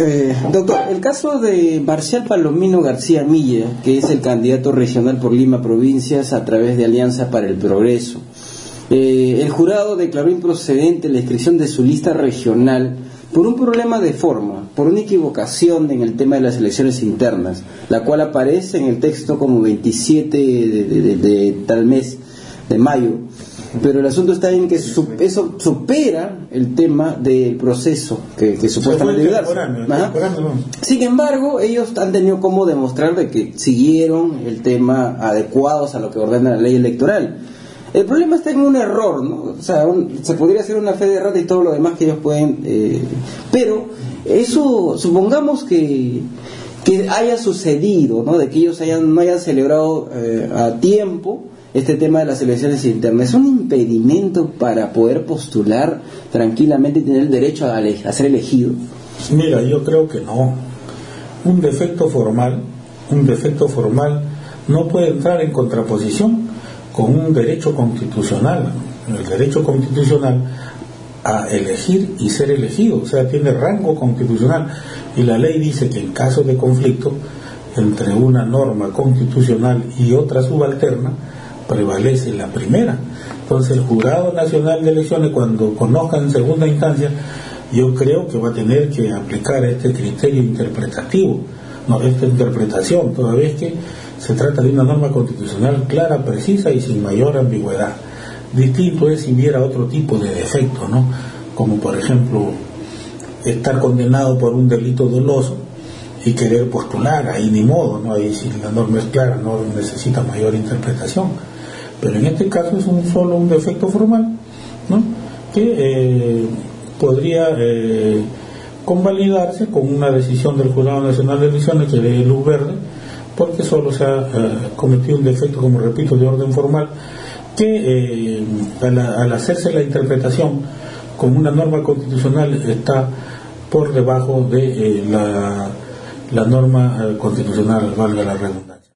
Eh, doctor, el caso de Marcial Palomino García Milla, que es el candidato regional por Lima Provincias a través de Alianza para el Progreso. Eh, el jurado declaró improcedente la inscripción de su lista regional por un problema de forma, por una equivocación en el tema de las elecciones internas, la cual aparece en el texto como 27 de tal mes de mayo pero el asunto está en que eso supera el tema del proceso que, que supuestamente Sin embargo, ellos han tenido como demostrar de que siguieron el tema adecuados a lo que ordena la ley electoral. El problema está en un error, ¿no? O sea, se podría hacer una fe de rata y todo lo demás que ellos pueden... Eh, pero eso, supongamos que, que haya sucedido, ¿no? De que ellos hayan, no hayan celebrado eh, a tiempo este tema de las elecciones internas es un impedimento para poder postular tranquilamente y tener el derecho a, a ser elegido? Mira, yo creo que no. Un defecto formal, un defecto formal no puede entrar en contraposición con un derecho constitucional. El derecho constitucional a elegir y ser elegido, o sea, tiene rango constitucional. Y la ley dice que en caso de conflicto entre una norma constitucional y otra subalterna, prevalece la primera. Entonces el Jurado Nacional de Elecciones, cuando conozca en segunda instancia, yo creo que va a tener que aplicar este criterio interpretativo, no esta interpretación, toda vez que se trata de una norma constitucional clara, precisa y sin mayor ambigüedad. Distinto es si hubiera otro tipo de defecto, ¿no? Como por ejemplo estar condenado por un delito doloso y querer postular, ahí ni modo, ¿no? Ahí si la norma es clara, no necesita mayor interpretación pero en este caso es un solo un defecto formal ¿no? que eh, podría eh, convalidarse con una decisión del Jurado Nacional de Elecciones que dé luz verde porque solo se ha eh, cometido un defecto, como repito, de orden formal que al, hacerse la interpretación con una norma constitucional está por debajo de la, la norma constitucional, valga la redundancia.